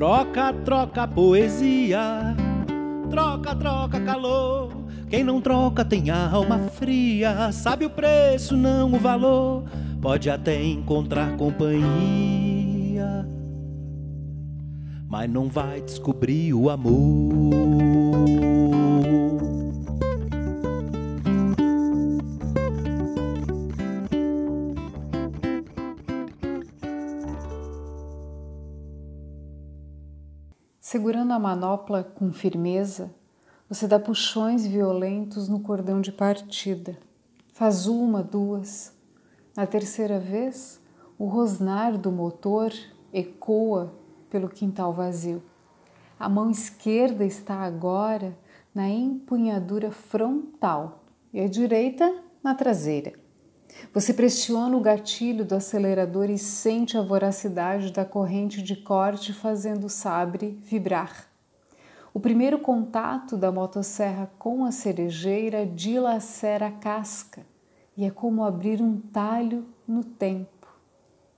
Troca, troca poesia, troca, troca calor. Quem não troca tem a alma fria, sabe o preço, não o valor. Pode até encontrar companhia, mas não vai descobrir o amor. Segurando a manopla com firmeza, você dá puxões violentos no cordão de partida. Faz uma, duas. Na terceira vez, o rosnar do motor ecoa pelo quintal vazio. A mão esquerda está agora na empunhadura frontal e a direita na traseira. Você pressiona o gatilho do acelerador e sente a voracidade da corrente de corte fazendo o sabre vibrar. O primeiro contato da motosserra com a cerejeira dilacera a casca e é como abrir um talho no tempo.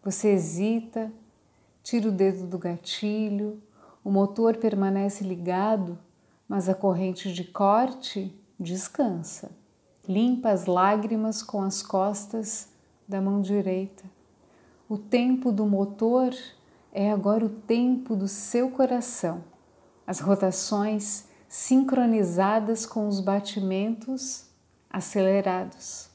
Você hesita, tira o dedo do gatilho, o motor permanece ligado, mas a corrente de corte descansa limpa as lágrimas com as costas da mão direita. O tempo do motor é agora o tempo do seu coração. As rotações sincronizadas com os batimentos acelerados.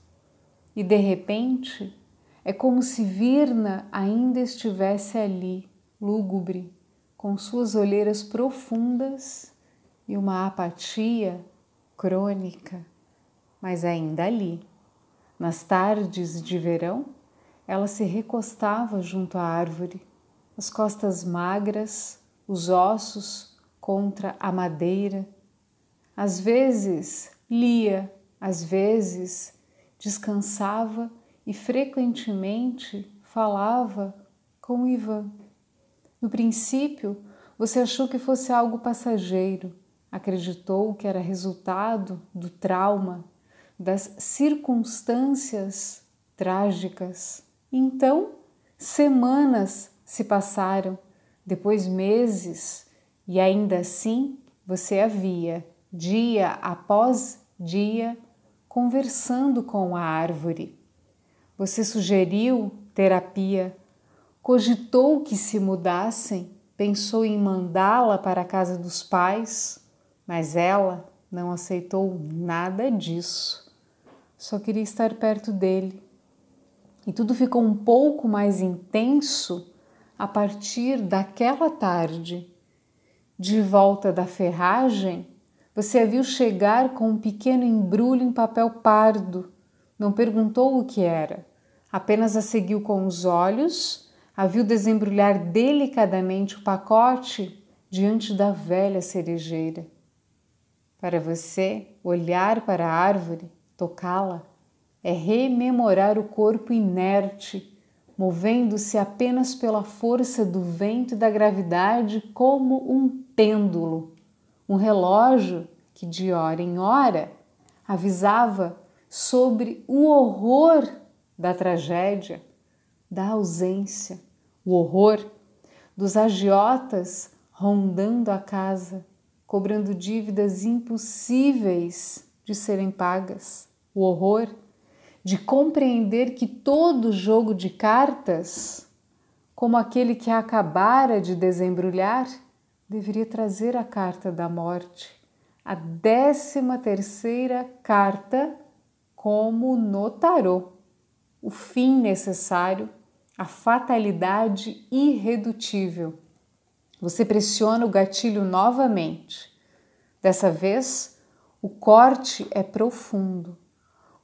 E de repente, é como se Virna ainda estivesse ali, lúgubre, com suas olheiras profundas e uma apatia crônica mas ainda ali. Nas tardes de verão, ela se recostava junto à árvore, as costas magras, os ossos contra a madeira. Às vezes lia, às vezes descansava e frequentemente falava com Ivan. No princípio, você achou que fosse algo passageiro, acreditou que era resultado do trauma das circunstâncias trágicas. Então, semanas se passaram, depois meses, e ainda assim você havia, dia após dia, conversando com a árvore. Você sugeriu terapia, cogitou que se mudassem, pensou em mandá-la para a casa dos pais, mas ela não aceitou nada disso só queria estar perto dele. E tudo ficou um pouco mais intenso a partir daquela tarde. De volta da ferragem, você a viu chegar com um pequeno embrulho em papel pardo. Não perguntou o que era, apenas a seguiu com os olhos, a viu desembrulhar delicadamente o pacote diante da velha cerejeira. Para você, olhar para a árvore Tocá-la é rememorar o corpo inerte, movendo-se apenas pela força do vento e da gravidade como um pêndulo, um relógio que de hora em hora avisava sobre o horror da tragédia, da ausência, o horror dos agiotas rondando a casa, cobrando dívidas impossíveis de serem pagas o horror de compreender que todo jogo de cartas, como aquele que acabara de desembrulhar, deveria trazer a carta da morte, a décima terceira carta, como no tarô, o fim necessário, a fatalidade irredutível. Você pressiona o gatilho novamente. Dessa vez, o corte é profundo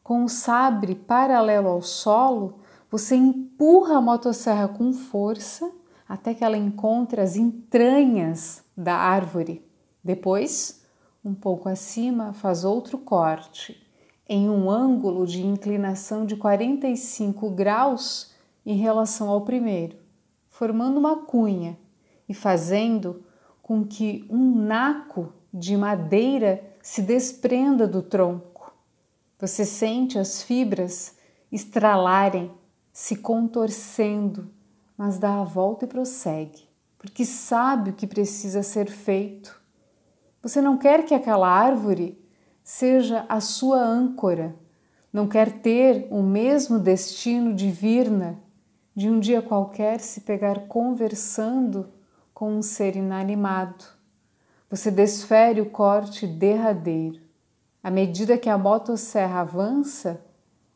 com o sabre paralelo ao solo, você empurra a motosserra com força até que ela encontre as entranhas da árvore. Depois, um pouco acima, faz outro corte em um ângulo de inclinação de 45 graus em relação ao primeiro, formando uma cunha e fazendo com que um naco de madeira se desprenda do tronco. Você sente as fibras estralarem, se contorcendo, mas dá a volta e prossegue, porque sabe o que precisa ser feito. Você não quer que aquela árvore seja a sua âncora, não quer ter o mesmo destino de Virna, de um dia qualquer se pegar conversando com um ser inanimado. Você desfere o corte derradeiro. À medida que a motosserra avança,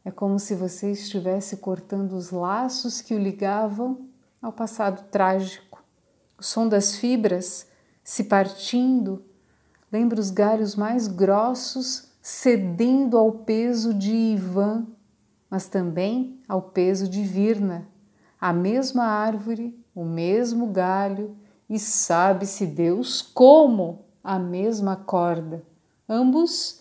é como se você estivesse cortando os laços que o ligavam ao passado trágico. O som das fibras se partindo lembra os galhos mais grossos cedendo ao peso de Ivan, mas também ao peso de Virna, a mesma árvore, o mesmo galho e sabe-se Deus como a mesma corda, ambos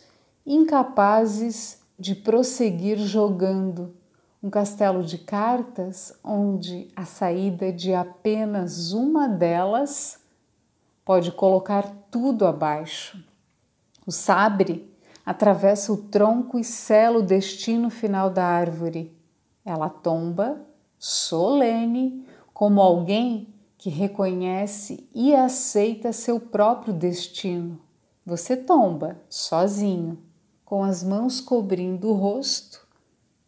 incapazes de prosseguir jogando um castelo de cartas onde a saída de apenas uma delas pode colocar tudo abaixo. O sabre atravessa o tronco e sela o destino final da árvore. Ela tomba, solene, como alguém que reconhece e aceita seu próprio destino. Você tomba sozinho, com as mãos cobrindo o rosto,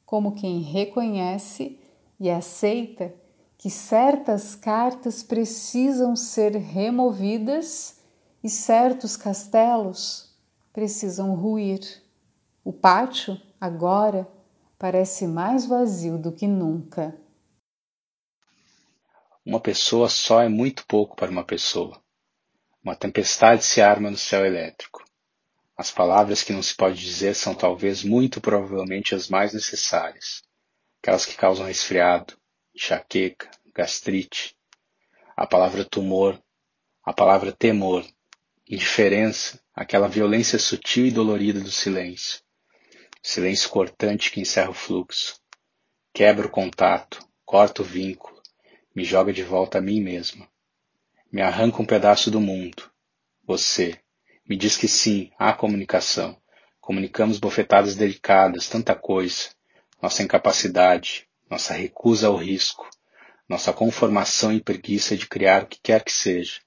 como quem reconhece e aceita que certas cartas precisam ser removidas e certos castelos precisam ruir. O pátio, agora, parece mais vazio do que nunca. Uma pessoa só é muito pouco para uma pessoa. Uma tempestade se arma no céu elétrico. As palavras que não se pode dizer são talvez muito provavelmente as mais necessárias, aquelas que causam resfriado, enxaqueca, gastrite. A palavra tumor, a palavra temor, indiferença, aquela violência sutil e dolorida do silêncio. Silêncio cortante que encerra o fluxo. Quebra o contato, corta o vínculo, me joga de volta a mim mesma. Me arranca um pedaço do mundo. Você. Me diz que sim, há comunicação. Comunicamos bofetadas delicadas, tanta coisa. Nossa incapacidade, nossa recusa ao risco, nossa conformação e preguiça de criar o que quer que seja.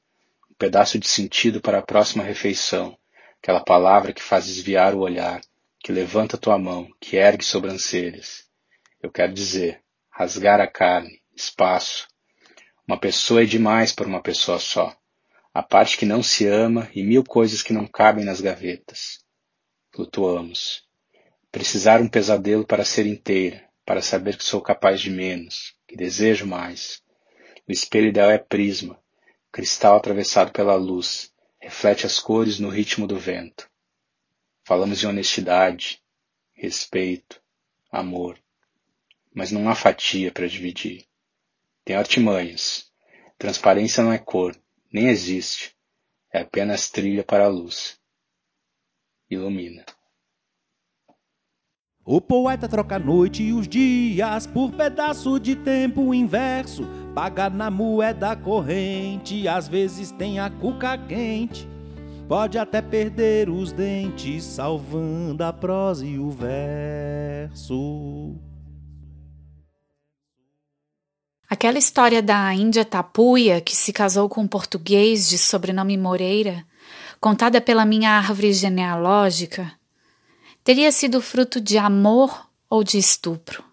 Um pedaço de sentido para a próxima refeição. Aquela palavra que faz desviar o olhar, que levanta tua mão, que ergue sobrancelhas. Eu quero dizer, rasgar a carne, espaço, uma pessoa é demais para uma pessoa só. A parte que não se ama e mil coisas que não cabem nas gavetas. Flutuamos. Precisar um pesadelo para ser inteira, para saber que sou capaz de menos, que desejo mais. O espelho ideal é prisma, cristal atravessado pela luz, reflete as cores no ritmo do vento. Falamos de honestidade, respeito, amor, mas não há fatia para dividir. Tem artimanhas. Transparência não é cor, nem existe. É apenas trilha para a luz. Ilumina. O poeta troca a noite e os dias por pedaço de tempo inverso. Paga na moeda corrente, às vezes tem a cuca quente. Pode até perder os dentes, salvando a prosa e o verso. Aquela história da Índia Tapuia, que se casou com um português de sobrenome Moreira, contada pela minha árvore genealógica, teria sido fruto de amor ou de estupro.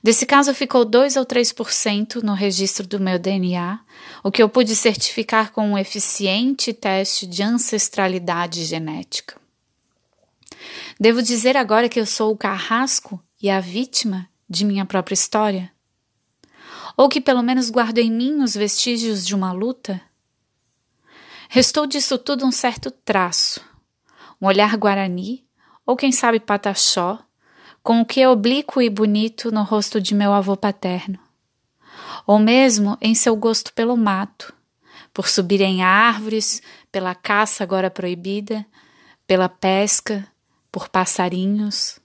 Desse caso ficou 2 ou 3% no registro do meu DNA, o que eu pude certificar com um eficiente teste de ancestralidade genética. Devo dizer agora que eu sou o carrasco e a vítima de minha própria história? Ou que pelo menos guardo em mim os vestígios de uma luta? Restou disso tudo um certo traço, um olhar guarani, ou quem sabe pataxó, com o que é oblíquo e bonito no rosto de meu avô paterno, ou mesmo em seu gosto pelo mato, por subir em árvores, pela caça agora proibida, pela pesca, por passarinhos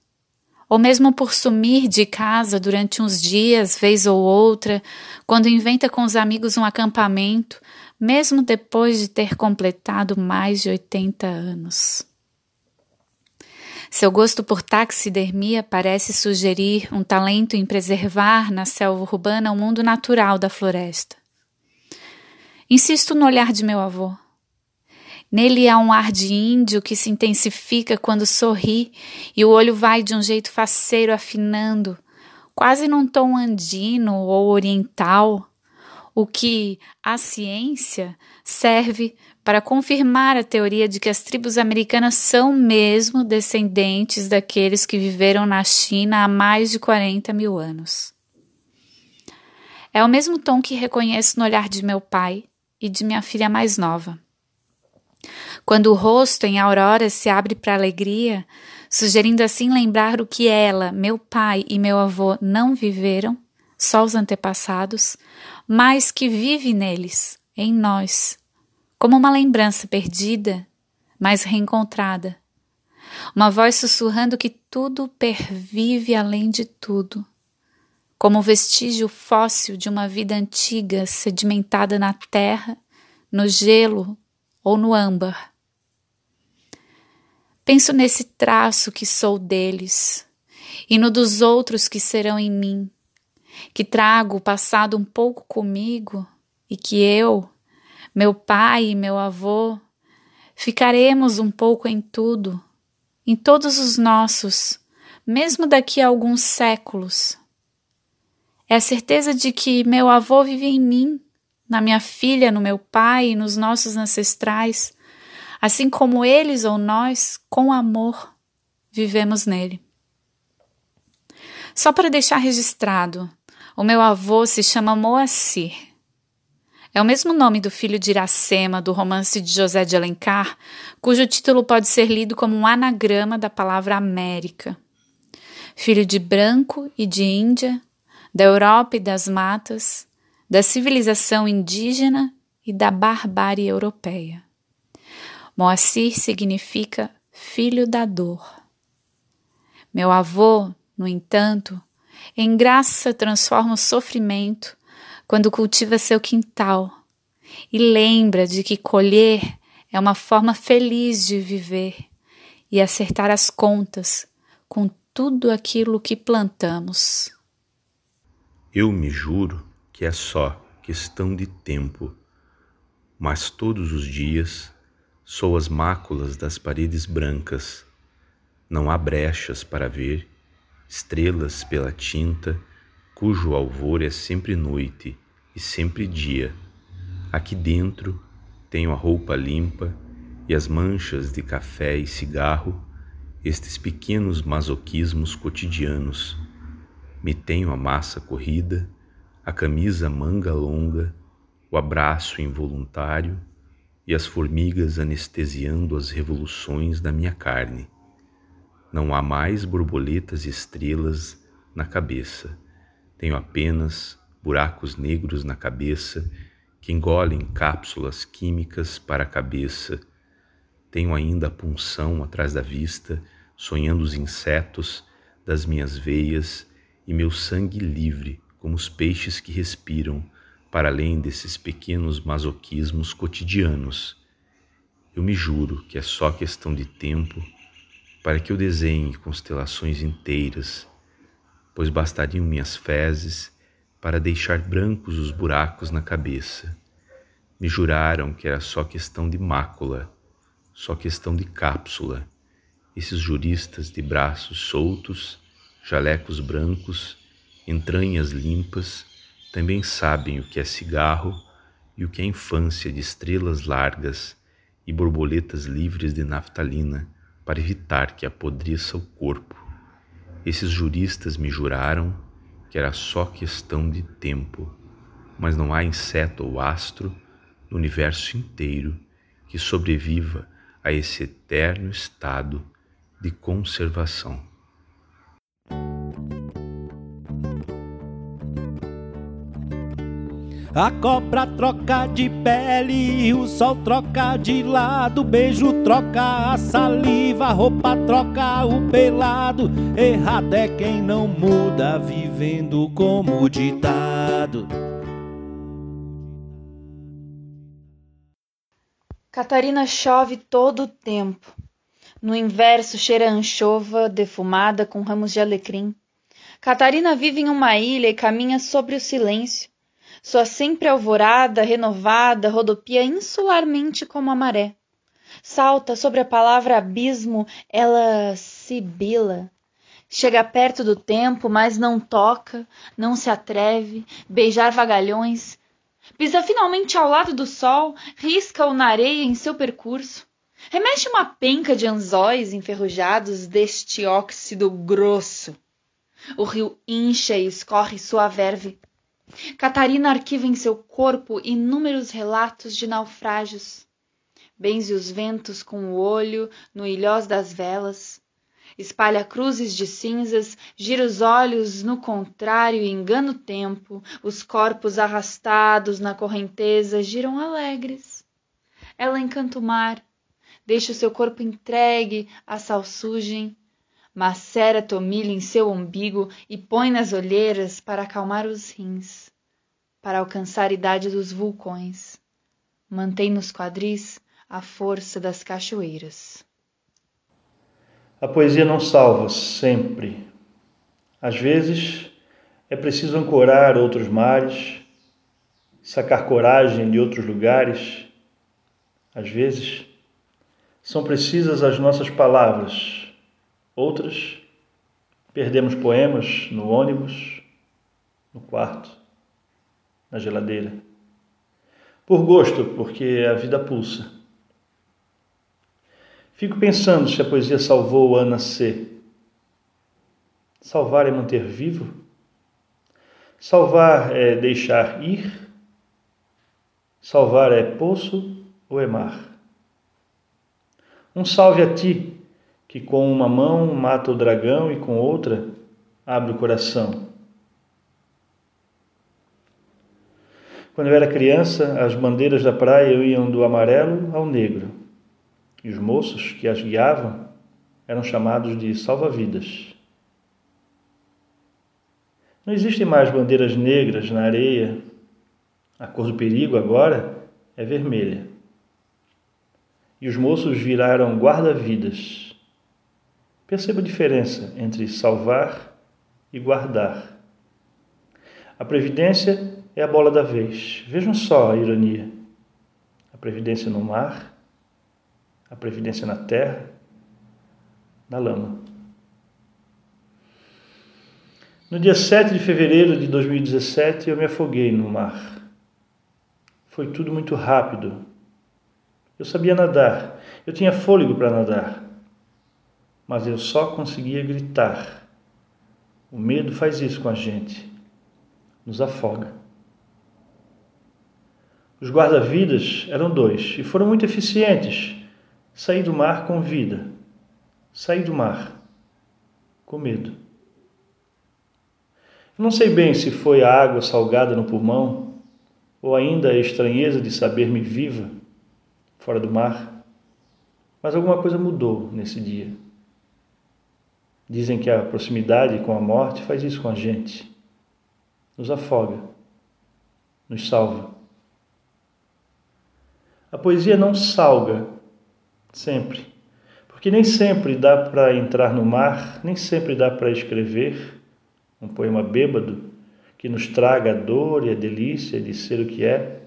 ou mesmo por sumir de casa durante uns dias, vez ou outra, quando inventa com os amigos um acampamento, mesmo depois de ter completado mais de 80 anos. Seu gosto por taxidermia parece sugerir um talento em preservar na selva urbana o mundo natural da floresta. Insisto no olhar de meu avô. Nele há um ar de índio que se intensifica quando sorri e o olho vai de um jeito faceiro afinando, quase num tom andino ou oriental, o que a ciência serve para confirmar a teoria de que as tribos americanas são mesmo descendentes daqueles que viveram na China há mais de 40 mil anos. É o mesmo tom que reconheço no olhar de meu pai e de minha filha mais nova. Quando o rosto em aurora se abre para alegria, sugerindo assim lembrar o que ela, meu pai e meu avô não viveram, só os antepassados, mas que vive neles, em nós, como uma lembrança perdida, mas reencontrada. Uma voz sussurrando que tudo pervive além de tudo, como vestígio fóssil de uma vida antiga sedimentada na terra, no gelo ou no âmbar. Penso nesse traço que sou deles e no dos outros que serão em mim, que trago o passado um pouco comigo e que eu, meu pai e meu avô, ficaremos um pouco em tudo, em todos os nossos, mesmo daqui a alguns séculos. É a certeza de que meu avô vive em mim na minha filha, no meu pai e nos nossos ancestrais, assim como eles ou nós, com amor, vivemos nele. Só para deixar registrado, o meu avô se chama Moacir. É o mesmo nome do filho de Iracema, do romance de José de Alencar, cujo título pode ser lido como um anagrama da palavra América. Filho de branco e de Índia, da Europa e das matas, da civilização indígena e da barbárie europeia. Moacir significa filho da dor. Meu avô, no entanto, em graça transforma o sofrimento quando cultiva seu quintal e lembra de que colher é uma forma feliz de viver e acertar as contas com tudo aquilo que plantamos. Eu me juro que é só questão de tempo, mas todos os dias sou as máculas das paredes brancas. Não há brechas para ver estrelas pela tinta, cujo alvor é sempre noite e sempre dia. Aqui dentro tenho a roupa limpa e as manchas de café e cigarro, estes pequenos masoquismos cotidianos. Me tenho a massa corrida a camisa manga longa, o abraço involuntário e as formigas anestesiando as revoluções da minha carne. Não há mais borboletas e estrelas na cabeça. Tenho apenas buracos negros na cabeça que engolem cápsulas químicas para a cabeça. Tenho ainda a punção atrás da vista, sonhando os insetos das minhas veias e meu sangue livre como os peixes que respiram, para além desses pequenos masoquismos cotidianos. Eu me juro que é só questão de tempo para que eu desenhe constelações inteiras, pois bastariam minhas fezes para deixar brancos os buracos na cabeça. Me juraram que era só questão de mácula, só questão de cápsula. Esses juristas de braços soltos, jalecos brancos, entranhas limpas, também sabem o que é cigarro e o que é infância de estrelas largas e borboletas livres de naftalina para evitar que apodreça o corpo. Esses juristas me juraram que era só questão de tempo, mas não há inseto ou astro no universo inteiro que sobreviva a esse eterno estado de conservação. A cobra troca de pele, o sol troca de lado, beijo troca a saliva, roupa troca o pelado. Errado é quem não muda, vivendo como ditado. Catarina chove todo o tempo. No inverso cheira anchova defumada com ramos de alecrim. Catarina vive em uma ilha e caminha sobre o silêncio Sua sempre alvorada, renovada, rodopia insularmente como a maré. Salta sobre a palavra abismo, ela sibila. Chega perto do tempo, mas não toca, não se atreve, beijar vagalhões. Pisa finalmente ao lado do sol, risca-o na areia em seu percurso. Remexe uma penca de anzóis enferrujados deste óxido grosso. O rio incha e escorre sua verve. Catarina arquiva em seu corpo inúmeros relatos de naufrágios. Benze os ventos com o olho no ilhós das velas. Espalha cruzes de cinzas, gira os olhos no contrário e engana o tempo. Os corpos arrastados na correnteza giram alegres. Ela encanta o mar, deixa o seu corpo entregue à salsugem, macera tomilho em seu umbigo e põe nas olheiras para acalmar os rins, para alcançar a idade dos vulcões. Mantém nos quadris a força das cachoeiras. A poesia não salva sempre. Às vezes é preciso ancorar outros mares, sacar coragem de outros lugares. Às vezes são precisas as nossas palavras Outras, perdemos poemas no ônibus, no quarto, na geladeira. Por gosto, porque a vida pulsa. Fico pensando se a poesia salvou Ana C. Salvar é manter vivo? Salvar é deixar ir? Salvar é poço ou é mar? Um salve a ti, que com uma mão mata o dragão e com outra abre o coração. Quando eu era criança, as bandeiras da praia iam do amarelo ao negro, e os moços que as guiavam eram chamados de salva-vidas. Não existem mais bandeiras negras na areia. A cor do perigo agora é vermelha. E os moços viraram guarda-vidas Perceba a diferença entre salvar e guardar. A previdência é a bola da vez. Vejam só a ironia. A previdência no mar, a previdência na terra, na lama. No dia 7 de fevereiro de 2017, eu me afoguei no mar. Foi tudo muito rápido. Eu sabia nadar, eu tinha fôlego para nadar mas eu só conseguia gritar. O medo faz isso com a gente, nos afoga. Os guarda-vidas eram dois e foram muito eficientes. Saí do mar com vida, saí do mar com medo. Eu não sei bem se foi a água salgada no pulmão ou ainda a estranheza de saber-me viva fora do mar, mas alguma coisa mudou nesse dia. Dizem que a proximidade com a morte faz isso com a gente, nos afoga, nos salva. A poesia não salga sempre, porque nem sempre dá para entrar no mar, nem sempre dá para escrever um poema bêbado que nos traga a dor e a delícia de ser o que é.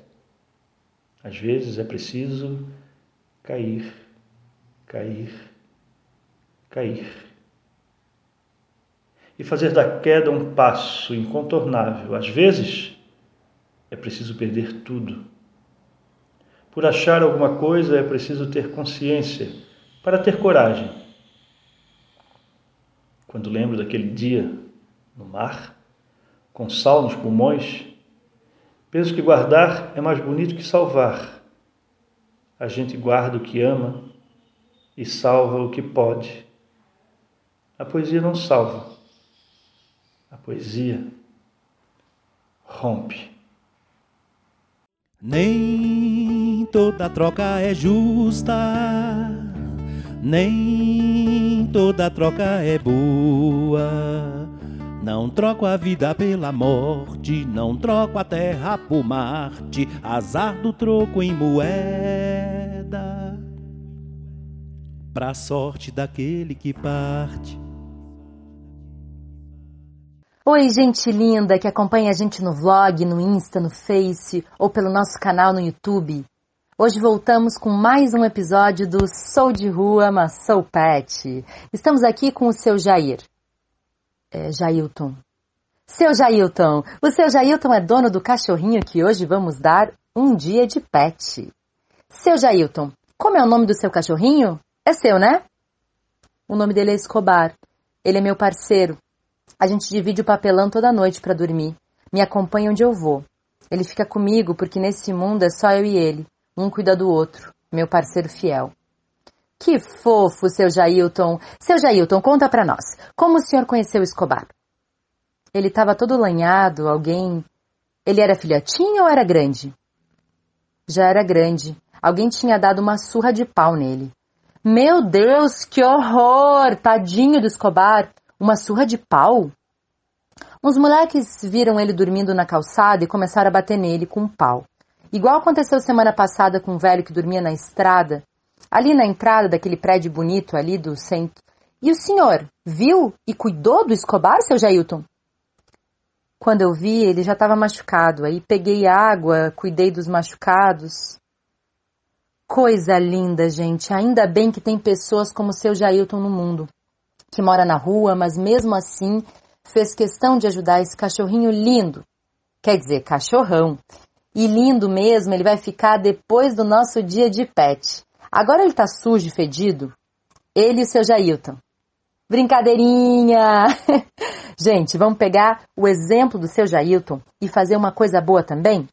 Às vezes é preciso cair, cair, cair e fazer da queda um passo incontornável. Às vezes, é preciso perder tudo. Por achar alguma coisa, é preciso ter consciência para ter coragem. Quando lembro daquele dia no mar, com sal nos pulmões, penso que guardar é mais bonito que salvar. A gente guarda o que ama e salva o que pode. A poesia não salva, a poesia rompe. Nem toda troca é justa, nem toda troca é boa. Não troco a vida pela morte, não troco a terra por Marte, azar do troco em moeda. Pra sorte daquele que parte. Oi, gente linda que acompanha a gente no vlog, no Insta, no Face ou pelo nosso canal no YouTube. Hoje voltamos com mais um episódio do Sou de Rua, mas sou pet. Estamos aqui com o seu Jair. É, Jailton. Seu Jailton. O seu Jailton é dono do cachorrinho que hoje vamos dar um dia de pet. Seu Jailton, como é o nome do seu cachorrinho? É seu, né? O nome dele é Escobar. Ele é meu parceiro. A gente divide o papelão toda noite para dormir. Me acompanha onde eu vou. Ele fica comigo porque nesse mundo é só eu e ele. Um cuida do outro. Meu parceiro fiel. Que fofo, seu Jailton. Seu Jailton, conta para nós. Como o senhor conheceu Escobar? Ele estava todo lanhado, alguém. Ele era filhotinho ou era grande? Já era grande. Alguém tinha dado uma surra de pau nele. Meu Deus, que horror! Tadinho do Escobar! Uma surra de pau? Uns moleques viram ele dormindo na calçada e começaram a bater nele com um pau. Igual aconteceu semana passada com um velho que dormia na estrada, ali na entrada daquele prédio bonito ali do centro. E o senhor viu e cuidou do Escobar, seu Jailton? Quando eu vi, ele já estava machucado. Aí peguei água, cuidei dos machucados. Coisa linda, gente. Ainda bem que tem pessoas como seu Jailton no mundo que mora na rua, mas mesmo assim fez questão de ajudar esse cachorrinho lindo. Quer dizer, cachorrão. E lindo mesmo, ele vai ficar depois do nosso dia de pet. Agora ele tá sujo e fedido? Ele e o seu Jailton. Brincadeirinha! Gente, vamos pegar o exemplo do seu Jailton e fazer uma coisa boa também?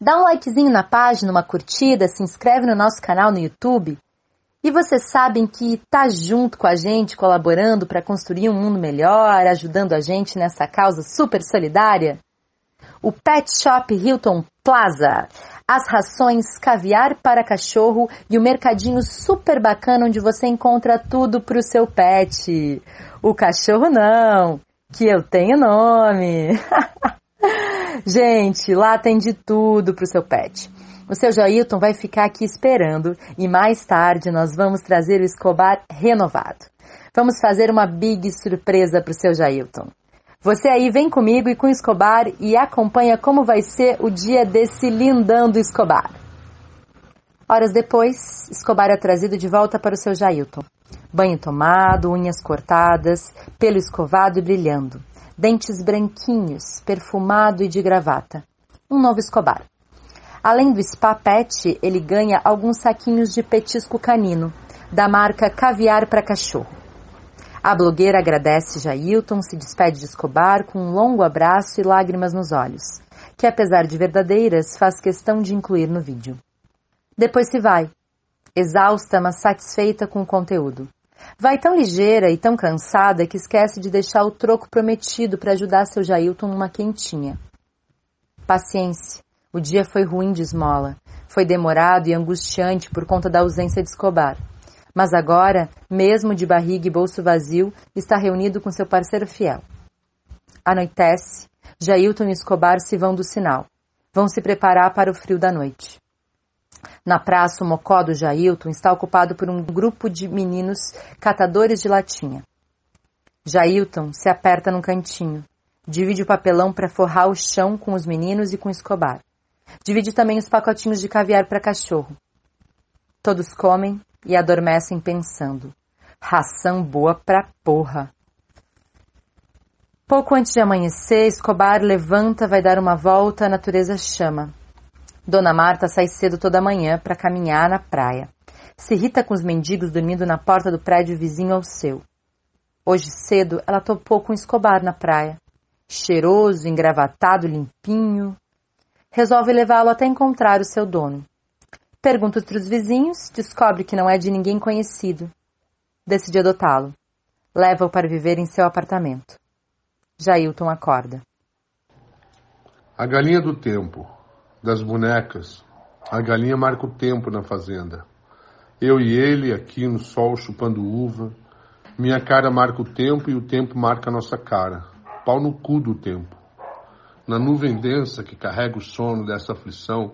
Dá um likezinho na página, uma curtida, se inscreve no nosso canal no YouTube e vocês sabem que tá junto com a gente, colaborando para construir um mundo melhor, ajudando a gente nessa causa super solidária? O Pet Shop Hilton Plaza, as rações caviar para cachorro e o mercadinho super bacana onde você encontra tudo para o seu pet. O cachorro não, que eu tenho nome. gente, lá tem de tudo para o seu pet. O seu Jailton vai ficar aqui esperando e mais tarde nós vamos trazer o Escobar renovado. Vamos fazer uma big surpresa para o seu Jailton. Você aí vem comigo e com o Escobar e acompanha como vai ser o dia desse lindão do Escobar. Horas depois, Escobar é trazido de volta para o seu Jailton. Banho tomado, unhas cortadas, pelo escovado e brilhando, dentes branquinhos, perfumado e de gravata. Um novo Escobar. Além do spa pet, ele ganha alguns saquinhos de petisco canino, da marca Caviar para Cachorro. A blogueira agradece Jailton, se despede de Escobar com um longo abraço e lágrimas nos olhos, que apesar de verdadeiras, faz questão de incluir no vídeo. Depois se vai, exausta, mas satisfeita com o conteúdo. Vai tão ligeira e tão cansada que esquece de deixar o troco prometido para ajudar seu Jailton numa quentinha. Paciência. O dia foi ruim de esmola. Foi demorado e angustiante por conta da ausência de Escobar. Mas agora, mesmo de barriga e bolso vazio, está reunido com seu parceiro fiel. Anoitece. Jailton e Escobar se vão do sinal. Vão se preparar para o frio da noite. Na praça, o mocó do Jailton está ocupado por um grupo de meninos catadores de latinha. Jailton se aperta num cantinho. Divide o papelão para forrar o chão com os meninos e com Escobar. Divide também os pacotinhos de caviar para cachorro. Todos comem e adormecem pensando. Ração boa pra porra. Pouco antes de amanhecer, Escobar levanta, vai dar uma volta, a natureza chama. Dona Marta sai cedo toda manhã para caminhar na praia. Se irrita com os mendigos dormindo na porta do prédio vizinho ao seu. Hoje cedo, ela topou com Escobar na praia. Cheiroso, engravatado, limpinho, resolve levá-lo até encontrar o seu dono. Pergunta para os vizinhos, descobre que não é de ninguém conhecido. Decide adotá-lo. Leva-o para viver em seu apartamento. Jailton acorda. A galinha do tempo, das bonecas. A galinha marca o tempo na fazenda. Eu e ele aqui no sol chupando uva. Minha cara marca o tempo e o tempo marca a nossa cara. Pau no cu do tempo. Na nuvem densa que carrega o sono dessa aflição,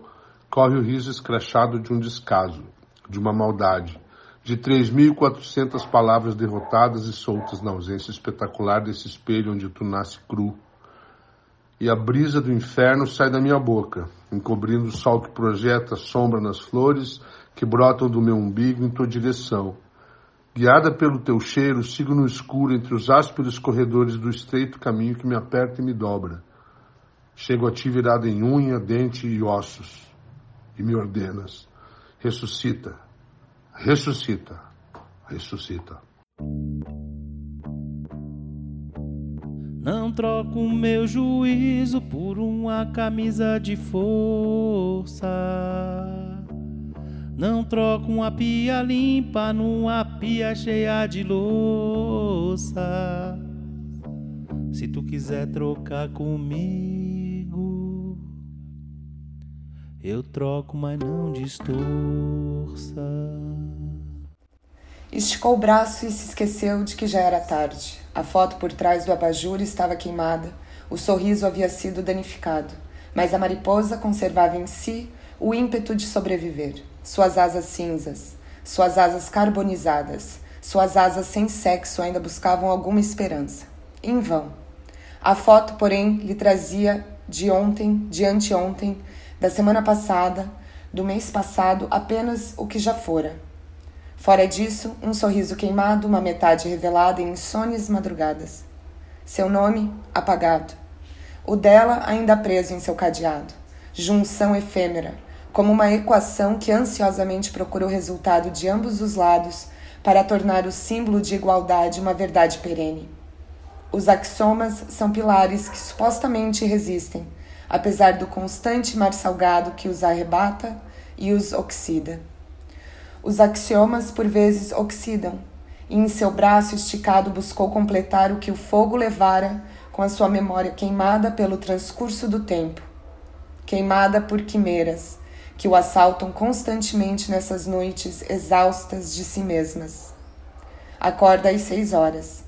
corre o riso escrachado de um descaso, de uma maldade, de 3.400 palavras derrotadas e soltas na ausência espetacular desse espelho onde tu nasce cru. E a brisa do inferno sai da minha boca, encobrindo o sol que projeta sombra nas flores que brotam do meu umbigo em tua direção. Guiada pelo teu cheiro, sigo no escuro entre os ásperos corredores do estreito caminho que me aperta e me dobra. Chego a ti virado em unha, dente e ossos, e me ordenas: ressuscita, ressuscita, ressuscita. Não troco meu juízo por uma camisa de força. Não troco uma pia limpa numa pia cheia de louça. Se tu quiser trocar comigo, eu troco, mas não distorça. Esticou o braço e se esqueceu de que já era tarde. A foto por trás do abajur estava queimada, o sorriso havia sido danificado, mas a mariposa conservava em si o ímpeto de sobreviver. Suas asas cinzas, suas asas carbonizadas, suas asas sem sexo ainda buscavam alguma esperança. Em vão. A foto, porém, lhe trazia de ontem, de anteontem, da semana passada, do mês passado, apenas o que já fora Fora disso, um sorriso queimado, uma metade revelada em insônias madrugadas. Seu nome, apagado. O dela, ainda preso em seu cadeado. Junção efêmera, como uma equação que ansiosamente procura o resultado de ambos os lados para tornar o símbolo de igualdade uma verdade perene. Os axiomas são pilares que supostamente resistem, apesar do constante mar salgado que os arrebata e os oxida. Os axiomas por vezes oxidam, e em seu braço esticado buscou completar o que o fogo levara com a sua memória queimada pelo transcurso do tempo, queimada por quimeras que o assaltam constantemente nessas noites exaustas de si mesmas. Acorda às seis horas.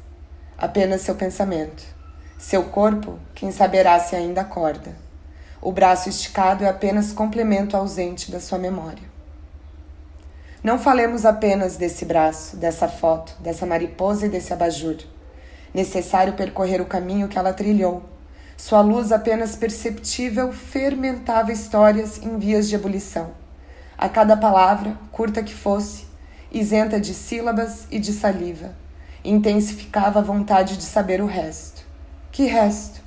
Apenas seu pensamento. Seu corpo, quem saberá se ainda acorda. O braço esticado é apenas complemento ausente da sua memória. Não falemos apenas desse braço, dessa foto, dessa mariposa e desse abajur. Necessário percorrer o caminho que ela trilhou. Sua luz apenas perceptível fermentava histórias em vias de ebulição. A cada palavra, curta que fosse, isenta de sílabas e de saliva, intensificava a vontade de saber o resto. Que resto?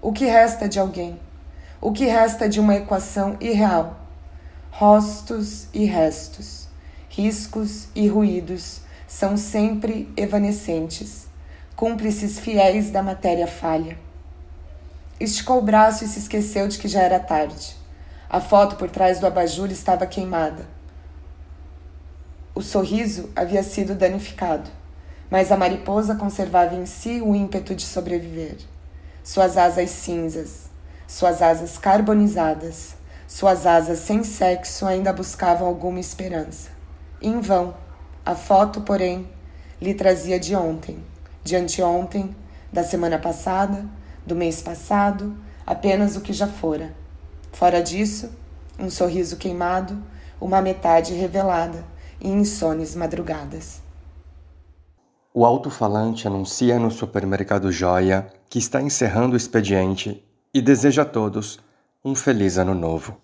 O que resta de alguém? O que resta de uma equação irreal? Rostos e restos riscos e ruídos são sempre evanescentes, cúmplices fiéis da matéria falha. Esticou o braço e se esqueceu de que já era tarde. A foto por trás do abajur estava queimada. O sorriso havia sido danificado, mas a mariposa conservava em si o ímpeto de sobreviver. Suas asas cinzas, suas asas carbonizadas, suas asas sem sexo ainda buscavam alguma esperança. Em vão. A foto, porém, lhe trazia de ontem, de anteontem, da semana passada, do mês passado, apenas o que já fora. Fora disso, um sorriso queimado, uma metade revelada e insones madrugadas. O alto-falante anuncia no supermercado Joia que está encerrando o expediente e deseja a todos um feliz ano novo.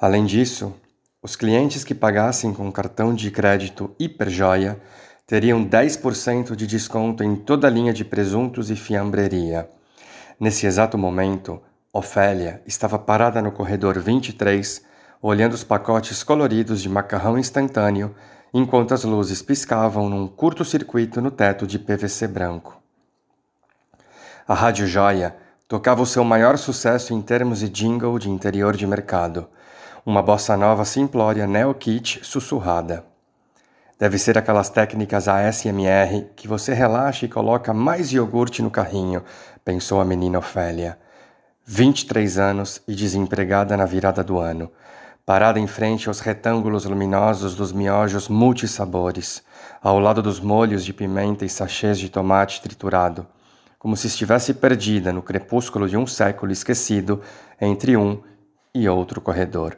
Além disso, os clientes que pagassem com cartão de crédito Hiperjoia teriam 10% de desconto em toda a linha de presuntos e fiambreria. Nesse exato momento, Ofélia estava parada no corredor 23, olhando os pacotes coloridos de macarrão instantâneo, enquanto as luzes piscavam num curto-circuito no teto de PVC branco. A Rádio Joia tocava o seu maior sucesso em termos de jingle de interior de mercado – uma bossa nova simplória neo-kit sussurrada. Deve ser aquelas técnicas ASMR que você relaxa e coloca mais iogurte no carrinho, pensou a menina Ofélia. 23 anos e desempregada na virada do ano, parada em frente aos retângulos luminosos dos miojos multissabores, ao lado dos molhos de pimenta e sachês de tomate triturado, como se estivesse perdida no crepúsculo de um século esquecido entre um e outro corredor.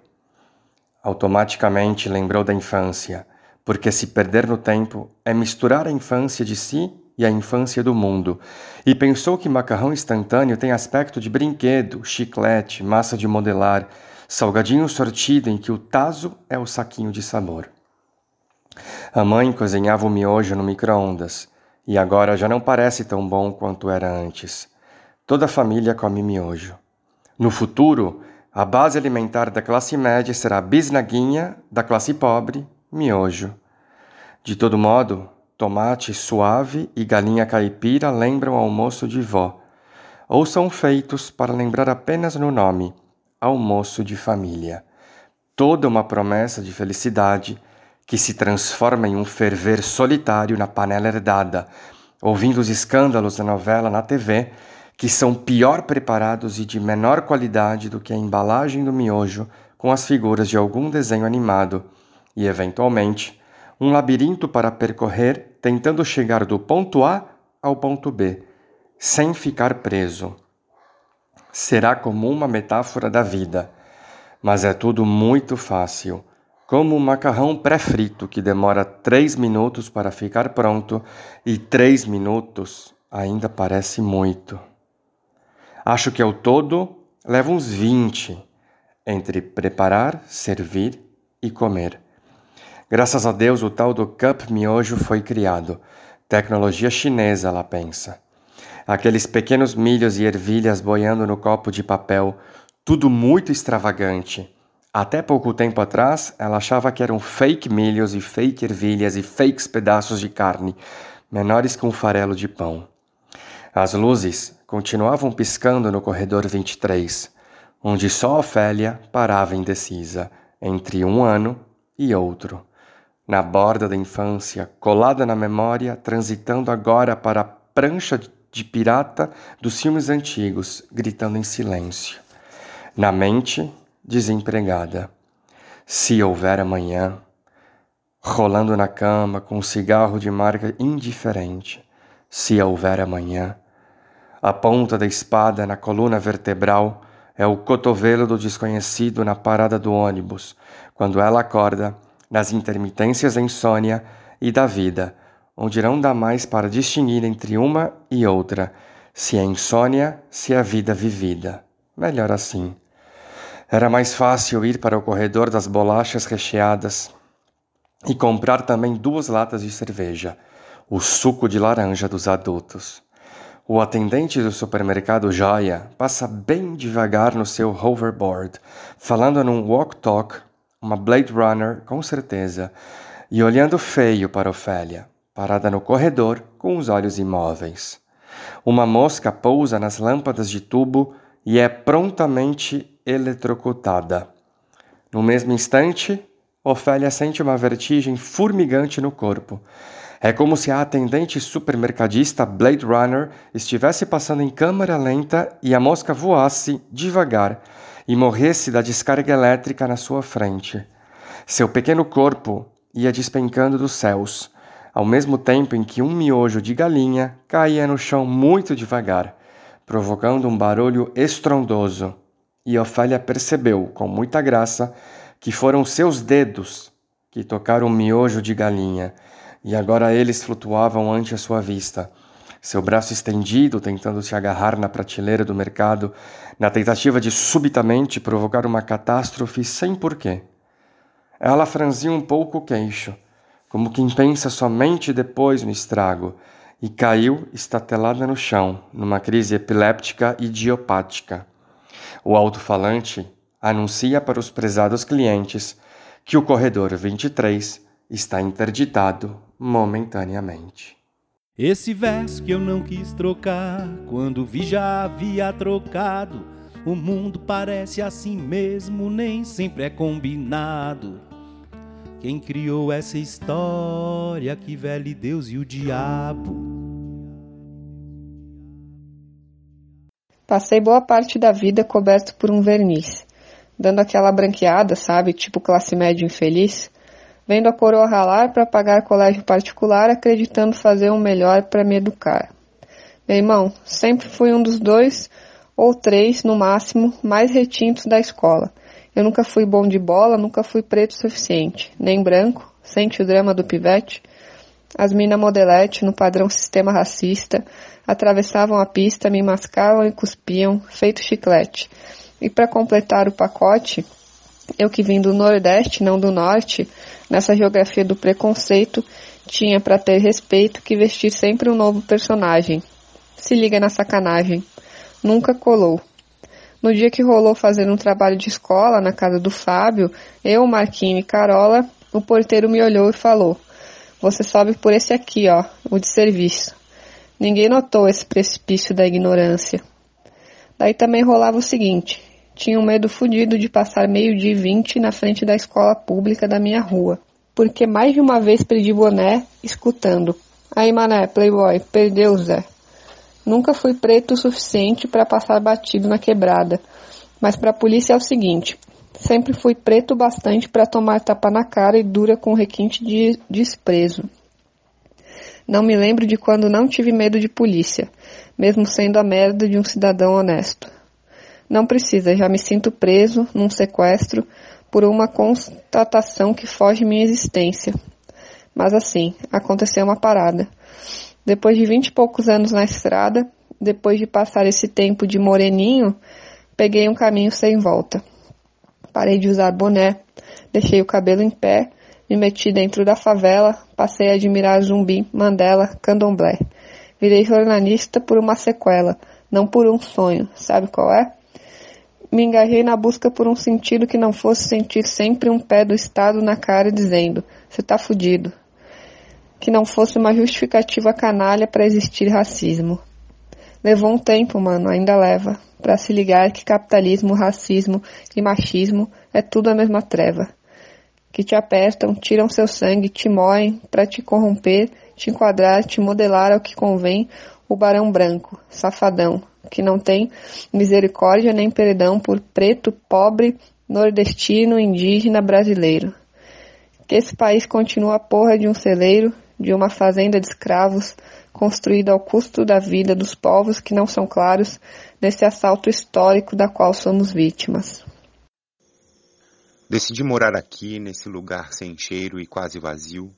Automaticamente lembrou da infância, porque se perder no tempo é misturar a infância de si e a infância do mundo, e pensou que macarrão instantâneo tem aspecto de brinquedo, chiclete, massa de modelar, salgadinho sortido em que o taso é o saquinho de sabor. A mãe cozinhava o miojo no micro-ondas, e agora já não parece tão bom quanto era antes. Toda a família come miojo. No futuro, a base alimentar da classe média será bisnaguinha, da classe pobre, miojo. De todo modo, tomate suave e galinha caipira lembram almoço de vó, ou são feitos para lembrar apenas no nome, almoço de família. Toda uma promessa de felicidade que se transforma em um ferver solitário na panela herdada, ouvindo os escândalos da novela na TV, que são pior preparados e de menor qualidade do que a embalagem do miojo com as figuras de algum desenho animado, e, eventualmente, um labirinto para percorrer tentando chegar do ponto A ao ponto B, sem ficar preso. Será como uma metáfora da vida, mas é tudo muito fácil como um macarrão pré-frito que demora três minutos para ficar pronto e três minutos ainda parece muito. Acho que ao todo leva uns 20 entre preparar, servir e comer. Graças a Deus o tal do Cup Miojo foi criado. Tecnologia chinesa, ela pensa. Aqueles pequenos milhos e ervilhas boiando no copo de papel, tudo muito extravagante até pouco tempo atrás, ela achava que eram fake milhos e fake ervilhas e fakes pedaços de carne, menores que um farelo de pão. As luzes continuavam piscando no corredor 23, onde só Ofélia parava indecisa entre um ano e outro. Na borda da infância, colada na memória, transitando agora para a prancha de pirata dos filmes antigos, gritando em silêncio. Na mente, desempregada. Se houver amanhã, rolando na cama com um cigarro de marca indiferente. Se houver amanhã, a ponta da espada na coluna vertebral é o cotovelo do desconhecido na parada do ônibus, quando ela acorda, nas intermitências da insônia e da vida, onde não dá mais para distinguir entre uma e outra, se é insônia, se é vida vivida. Melhor assim. Era mais fácil ir para o corredor das bolachas recheadas e comprar também duas latas de cerveja, o suco de laranja dos adultos. O atendente do supermercado Joia passa bem devagar no seu hoverboard, falando num walk-talk, uma Blade Runner com certeza, e olhando feio para Ofélia, parada no corredor com os olhos imóveis. Uma mosca pousa nas lâmpadas de tubo e é prontamente eletrocutada. No mesmo instante, Ofélia sente uma vertigem formigante no corpo. É como se a atendente supermercadista Blade Runner estivesse passando em câmera lenta e a mosca voasse devagar e morresse da descarga elétrica na sua frente. Seu pequeno corpo ia despencando dos céus, ao mesmo tempo em que um miojo de galinha caía no chão muito devagar, provocando um barulho estrondoso e Ofélia percebeu, com muita graça, que foram seus dedos que tocaram o miojo de galinha, e agora eles flutuavam ante a sua vista. Seu braço estendido, tentando se agarrar na prateleira do mercado, na tentativa de subitamente provocar uma catástrofe sem porquê. Ela franziu um pouco o queixo, como quem pensa somente depois no estrago, e caiu estatelada no chão, numa crise epiléptica idiopática. O alto-falante anuncia para os prezados clientes que o corredor 23 está interditado momentaneamente. Esse verso que eu não quis trocar, quando vi já havia trocado. O mundo parece assim mesmo, nem sempre é combinado. Quem criou essa história que velho Deus e o diabo? Passei boa parte da vida coberto por um verniz, dando aquela branqueada, sabe, tipo classe média infeliz, vendo a coroa ralar para pagar colégio particular, acreditando fazer o um melhor para me educar. Meu irmão, sempre fui um dos dois ou três, no máximo, mais retintos da escola. Eu nunca fui bom de bola, nunca fui preto o suficiente, nem branco, Sente o drama do pivete? As mina modelete, no padrão sistema racista, atravessavam a pista, me mascavam e cuspiam, feito chiclete. E para completar o pacote, eu que vim do Nordeste, não do Norte, nessa geografia do preconceito, tinha para ter respeito que vestir sempre um novo personagem. Se liga na sacanagem. Nunca colou. No dia que rolou fazer um trabalho de escola na casa do Fábio, eu, Marquinho e Carola, o porteiro me olhou e falou: Você sobe por esse aqui, ó, o de serviço. Ninguém notou esse precipício da ignorância. Daí também rolava o seguinte: tinha um medo fudido de passar meio-dia e vinte na frente da escola pública da minha rua, porque mais de uma vez perdi boné escutando. Aí, mané, playboy, perdeu, Zé. Nunca fui preto o suficiente para passar batido na quebrada, mas para a polícia é o seguinte: sempre fui preto bastante para tomar tapa na cara e dura com requinte de desprezo. Não me lembro de quando não tive medo de polícia, mesmo sendo a merda de um cidadão honesto. Não precisa, já me sinto preso num sequestro por uma constatação que foge minha existência. Mas assim, aconteceu uma parada. Depois de vinte e poucos anos na estrada, depois de passar esse tempo de moreninho, peguei um caminho sem volta. Parei de usar boné, deixei o cabelo em pé, me meti dentro da favela, passei a admirar Zumbi, Mandela, Candomblé. Virei jornalista por uma sequela, não por um sonho. Sabe qual é? Me engajei na busca por um sentido que não fosse sentir sempre um pé do Estado na cara dizendo: você tá fudido, que não fosse uma justificativa canalha para existir racismo. Levou um tempo, mano, ainda leva, para se ligar que capitalismo, racismo e machismo é tudo a mesma treva. Que te apertam, tiram seu sangue, te moem para te corromper, te enquadrar, te modelar ao que convém, o barão branco, safadão, que não tem misericórdia nem perdão por preto, pobre, nordestino, indígena, brasileiro. Que esse país continua a porra de um celeiro de uma fazenda de escravos construída ao custo da vida dos povos que não são claros nesse assalto histórico da qual somos vítimas. Decidi morar aqui, nesse lugar sem cheiro e quase vazio,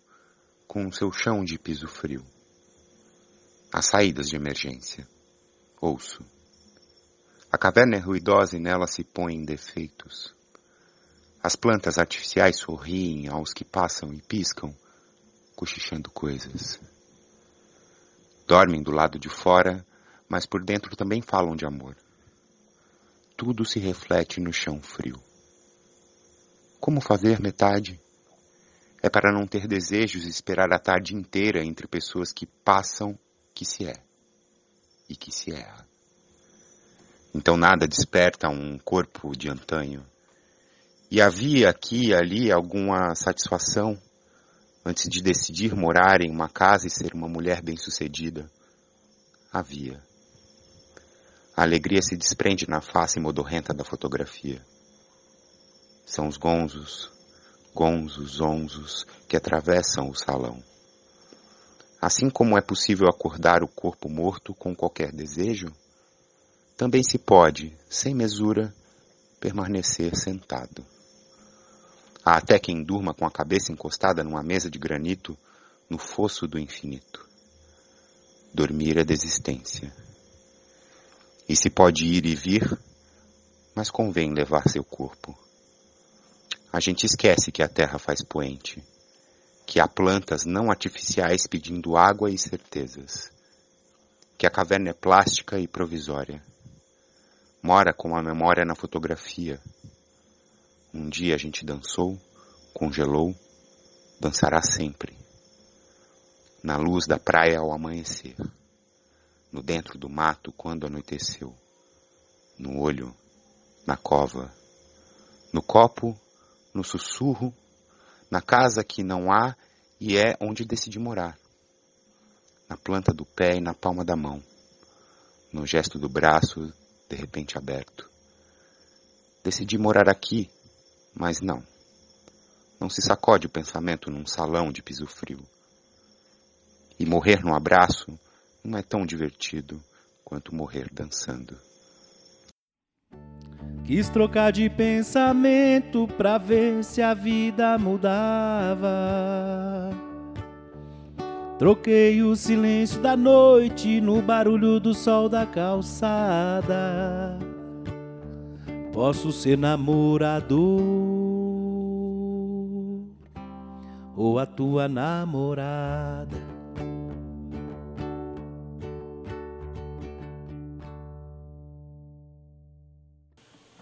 com seu chão de piso frio. As saídas de emergência. Ouço. A caverna é ruidosa e nela se põem defeitos. As plantas artificiais sorriem aos que passam e piscam cochichando coisas. Dormem do lado de fora, mas por dentro também falam de amor. Tudo se reflete no chão frio. Como fazer metade? É para não ter desejos e esperar a tarde inteira entre pessoas que passam que se é e que se erra. Então nada desperta um corpo de antanho. E havia aqui e ali alguma satisfação antes de decidir morar em uma casa e ser uma mulher bem-sucedida? Havia. A alegria se desprende na face modorrenta da fotografia. São os gonzos, gonzos, onzos que atravessam o salão. Assim como é possível acordar o corpo morto com qualquer desejo, também se pode, sem mesura, permanecer sentado. Até quem durma com a cabeça encostada numa mesa de granito no fosso do infinito. Dormir é desistência. E se pode ir e vir, mas convém levar seu corpo. A gente esquece que a terra faz poente, que há plantas não artificiais pedindo água e certezas, que a caverna é plástica e provisória. Mora com a memória na fotografia, um dia a gente dançou, congelou, dançará sempre. Na luz da praia ao amanhecer, no dentro do mato quando anoiteceu, no olho, na cova, no copo, no sussurro, na casa que não há e é onde decidi morar, na planta do pé e na palma da mão, no gesto do braço de repente aberto. Decidi morar aqui mas não. Não se sacode o pensamento num salão de piso frio. E morrer num abraço não é tão divertido quanto morrer dançando. Quis trocar de pensamento pra ver se a vida mudava. Troquei o silêncio da noite no barulho do sol da calçada. Posso ser namorador ou a tua namorada.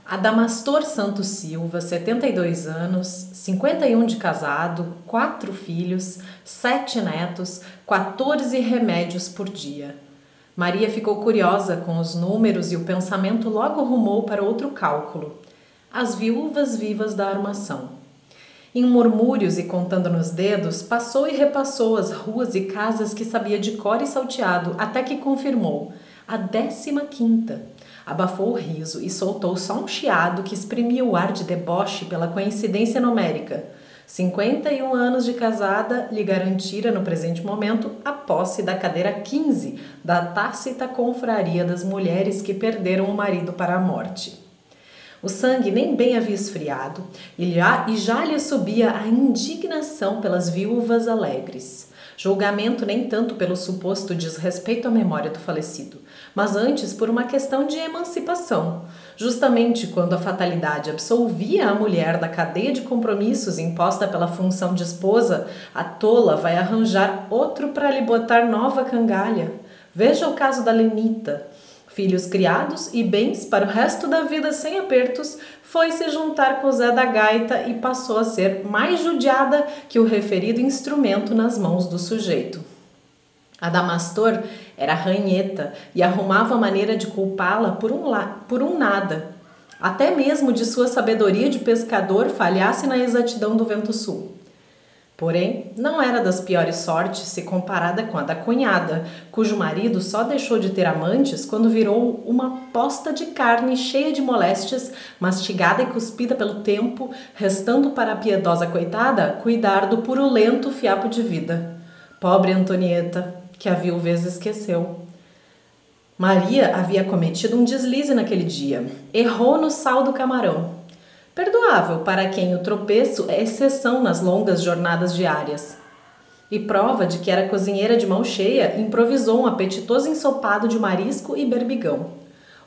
Adamastor Santos Silva, 72 anos, 51 de casado, 4 filhos, 7 netos, 14 remédios por dia. Maria ficou curiosa com os números e o pensamento logo rumou para outro cálculo: as viúvas vivas da armação. Em murmúrios e contando nos dedos, passou e repassou as ruas e casas que sabia de cor e salteado, até que confirmou: a décima quinta abafou o riso e soltou só um chiado que exprimia o ar de deboche pela coincidência numérica. 51 anos de casada lhe garantira no presente momento a posse da cadeira 15 da tácita confraria das mulheres que perderam o marido para a morte. O sangue nem bem havia esfriado e já, e já lhe subia a indignação pelas viúvas alegres. Julgamento nem tanto pelo suposto desrespeito à memória do falecido, mas antes por uma questão de emancipação. Justamente quando a fatalidade absolvia a mulher da cadeia de compromissos imposta pela função de esposa, a tola vai arranjar outro para lhe botar nova cangalha. Veja o caso da Lenita. Filhos criados e bens para o resto da vida sem apertos, foi se juntar com Zé da Gaita e passou a ser mais judiada que o referido instrumento nas mãos do sujeito. A Damastor era ranheta e arrumava maneira de culpá-la por um, por um nada. Até mesmo de sua sabedoria de pescador falhasse na exatidão do vento sul. Porém, não era das piores sortes se comparada com a da cunhada, cujo marido só deixou de ter amantes quando virou uma posta de carne cheia de moléstias, mastigada e cuspida pelo tempo, restando para a piedosa coitada cuidar do purulento fiapo de vida. Pobre Antonieta, que a viuvez esqueceu. Maria havia cometido um deslize naquele dia. Errou no sal do camarão. Perdoável para quem o tropeço é exceção nas longas jornadas diárias. E prova de que era cozinheira de mão cheia, improvisou um apetitoso ensopado de marisco e berbigão.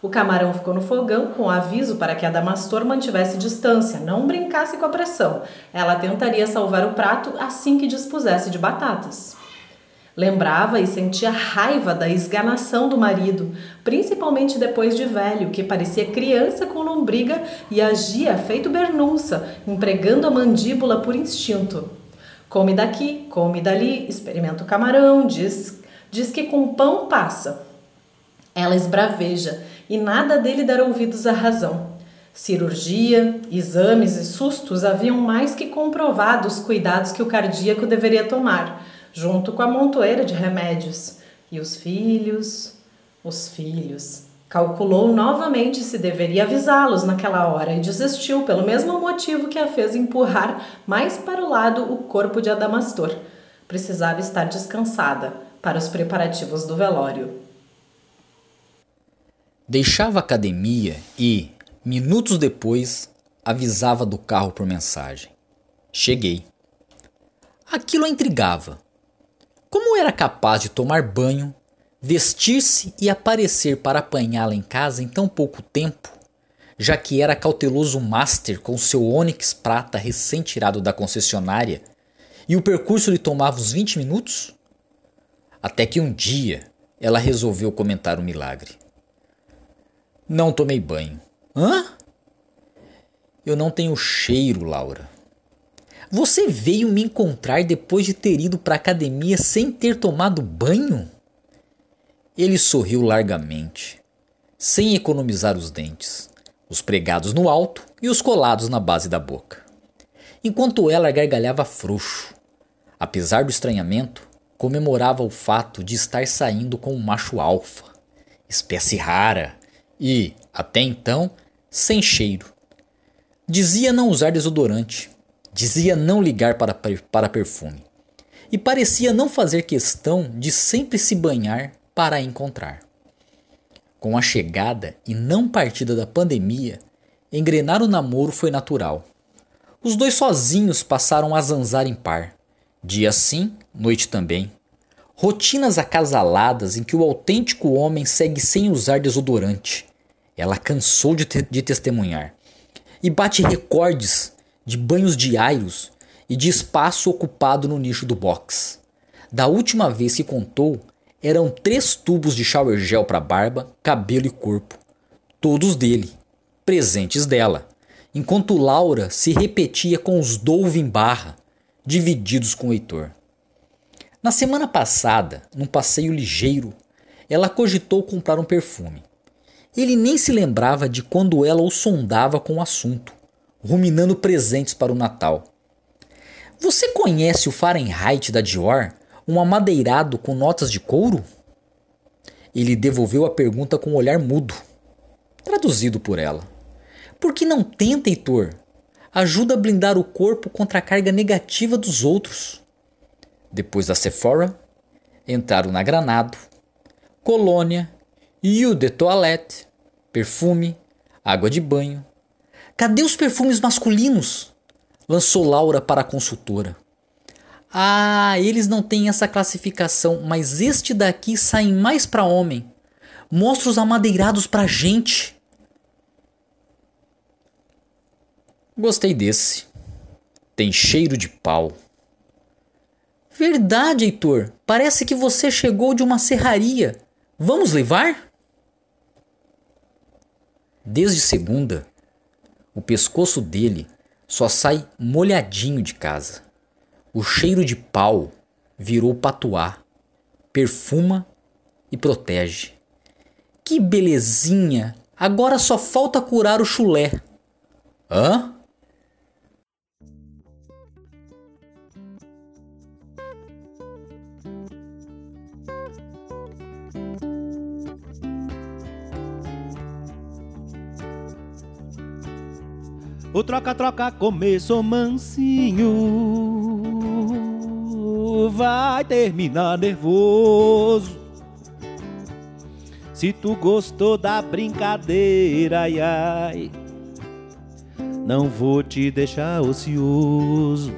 O camarão ficou no fogão com aviso para que a Damastor mantivesse distância, não brincasse com a pressão. Ela tentaria salvar o prato assim que dispusesse de batatas. Lembrava e sentia raiva da esganação do marido, principalmente depois de velho, que parecia criança com lombriga e agia feito bernunça, empregando a mandíbula por instinto. Come daqui, come dali, experimenta o camarão, diz, diz que com pão passa. Ela esbraveja e nada dele dar ouvidos à razão. Cirurgia, exames e sustos haviam mais que comprovado os cuidados que o cardíaco deveria tomar junto com a montoeira de remédios. E os filhos, os filhos. Calculou novamente se deveria avisá-los naquela hora e desistiu pelo mesmo motivo que a fez empurrar mais para o lado o corpo de Adamastor. Precisava estar descansada para os preparativos do velório. Deixava a academia e, minutos depois, avisava do carro por mensagem. Cheguei. Aquilo a intrigava. Como era capaz de tomar banho, vestir-se e aparecer para apanhá-la em casa em tão pouco tempo, já que era cauteloso master com seu Onix prata recém-tirado da concessionária e o percurso lhe tomava uns 20 minutos? Até que um dia ela resolveu comentar o um milagre. Não tomei banho. Hã? Eu não tenho cheiro, Laura. Você veio me encontrar depois de ter ido para a academia sem ter tomado banho? Ele sorriu largamente, sem economizar os dentes, os pregados no alto e os colados na base da boca. Enquanto ela gargalhava frouxo, apesar do estranhamento, comemorava o fato de estar saindo com um macho alfa, espécie rara e, até então, sem cheiro. Dizia não usar desodorante, Dizia não ligar para, para perfume. E parecia não fazer questão de sempre se banhar para a encontrar. Com a chegada e não partida da pandemia, engrenar o namoro foi natural. Os dois sozinhos passaram a zanzar em par. Dia sim, noite também. Rotinas acasaladas em que o autêntico homem segue sem usar desodorante. Ela cansou de, te de testemunhar. E bate recordes de banhos diários e de espaço ocupado no nicho do box. Da última vez que contou, eram três tubos de shower gel para barba, cabelo e corpo. Todos dele, presentes dela, enquanto Laura se repetia com os Dove em barra, divididos com o Heitor. Na semana passada, num passeio ligeiro, ela cogitou comprar um perfume. Ele nem se lembrava de quando ela o sondava com o assunto, ruminando presentes para o Natal. Você conhece o Fahrenheit da Dior, um amadeirado com notas de couro? Ele devolveu a pergunta com um olhar mudo, traduzido por ela. Por que não tenta, Heitor? Ajuda a blindar o corpo contra a carga negativa dos outros. Depois da Sephora, entraram na Granado, Colônia, Eau de Toilette, perfume, água de banho. Cadê os perfumes masculinos? Lançou Laura para a consultora. Ah, eles não têm essa classificação, mas este daqui sai mais para homem. Mostra os amadeirados pra gente. Gostei desse. Tem cheiro de pau. Verdade, Heitor. Parece que você chegou de uma serraria. Vamos levar? Desde segunda, o pescoço dele só sai molhadinho de casa. O cheiro de pau virou patuá, perfuma e protege. Que belezinha! Agora só falta curar o chulé. Hã? O troca-troca começou mansinho, vai terminar nervoso. Se tu gostou da brincadeira, ai ai, não vou te deixar ocioso.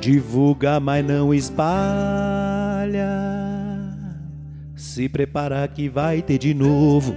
Divulga, mas não espalha. Se prepara que vai ter de novo.